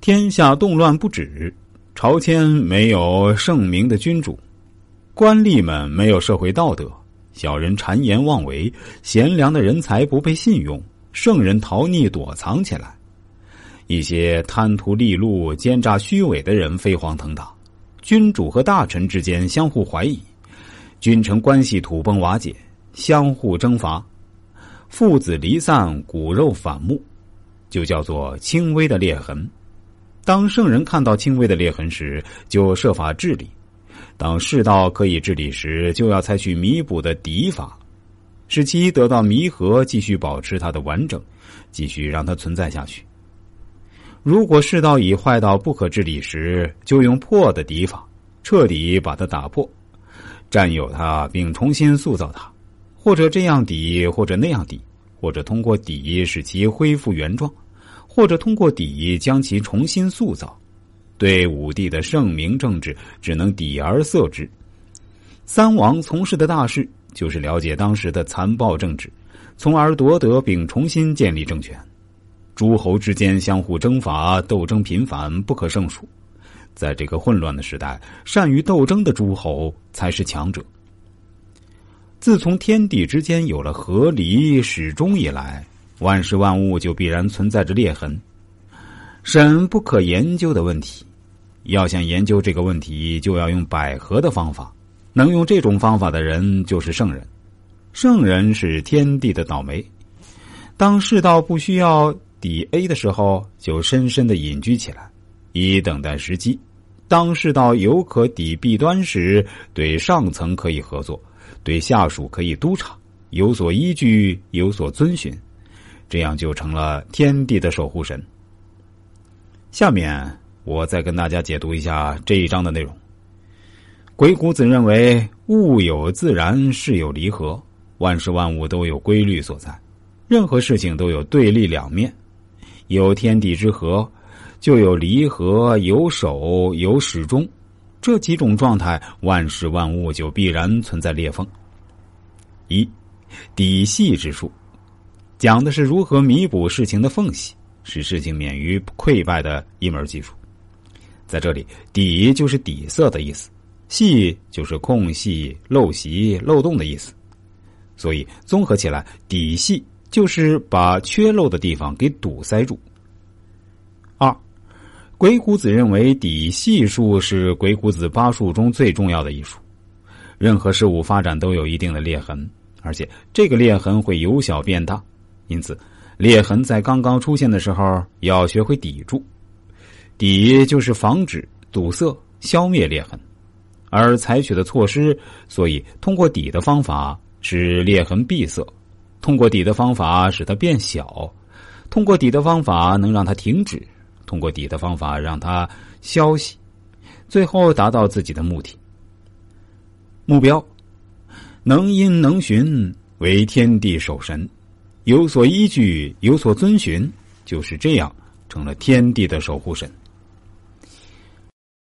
天下动乱不止，朝迁没有圣明的君主，官吏们没有社会道德，小人谗言妄为，贤良的人才不被信用，圣人逃匿躲藏起来，一些贪图利禄、奸诈虚伪的人飞黄腾达，君主和大臣之间相互怀疑，君臣关系土崩瓦解，相互征伐，父子离散，骨肉反目，就叫做轻微的裂痕。当圣人看到轻微的裂痕时，就设法治理；当世道可以治理时，就要采取弥补的敌法，使其得到弥合，继续保持它的完整，继续让它存在下去。如果世道已坏到不可治理时，就用破的敌法，彻底把它打破，占有它，并重新塑造它，或者这样抵，或者那样抵，或者通过抵使其恢复原状。或者通过底将其重新塑造，对武帝的圣明政治只能抵而色之。三王从事的大事就是了解当时的残暴政治，从而夺得并重新建立政权。诸侯之间相互征伐，斗争频繁，不可胜数。在这个混乱的时代，善于斗争的诸侯才是强者。自从天地之间有了合离始终以来。万事万物就必然存在着裂痕，神不可研究的问题。要想研究这个问题，就要用百合的方法。能用这种方法的人，就是圣人。圣人是天地的倒霉。当世道不需要抵 A 的时候，就深深的隐居起来，以等待时机。当世道有可抵弊端时，对上层可以合作，对下属可以督察，有所依据，有所遵循。这样就成了天地的守护神。下面我再跟大家解读一下这一章的内容。鬼谷子认为，物有自然，事有离合，万事万物都有规律所在，任何事情都有对立两面，有天地之和，就有离合，有守，有始终，这几种状态，万事万物就必然存在裂缝。一，底细之术。讲的是如何弥补事情的缝隙，使事情免于溃败的一门技术。在这里，底就是底色的意思，细就是空隙、漏隙、漏洞的意思。所以综合起来，底细就是把缺漏的地方给堵塞住。二，鬼谷子认为底细术是鬼谷子八术中最重要的一术。任何事物发展都有一定的裂痕，而且这个裂痕会由小变大。因此，裂痕在刚刚出现的时候，要学会抵住。抵就是防止、堵塞、消灭裂痕，而采取的措施，所以通过抵的方法使裂痕闭塞，通过抵的方法使它变小，通过抵的方法能让它停止，通过抵的方法让它消息，最后达到自己的目的。目标能因能循，为天地守神。有所依据，有所遵循，就是这样，成了天地的守护神。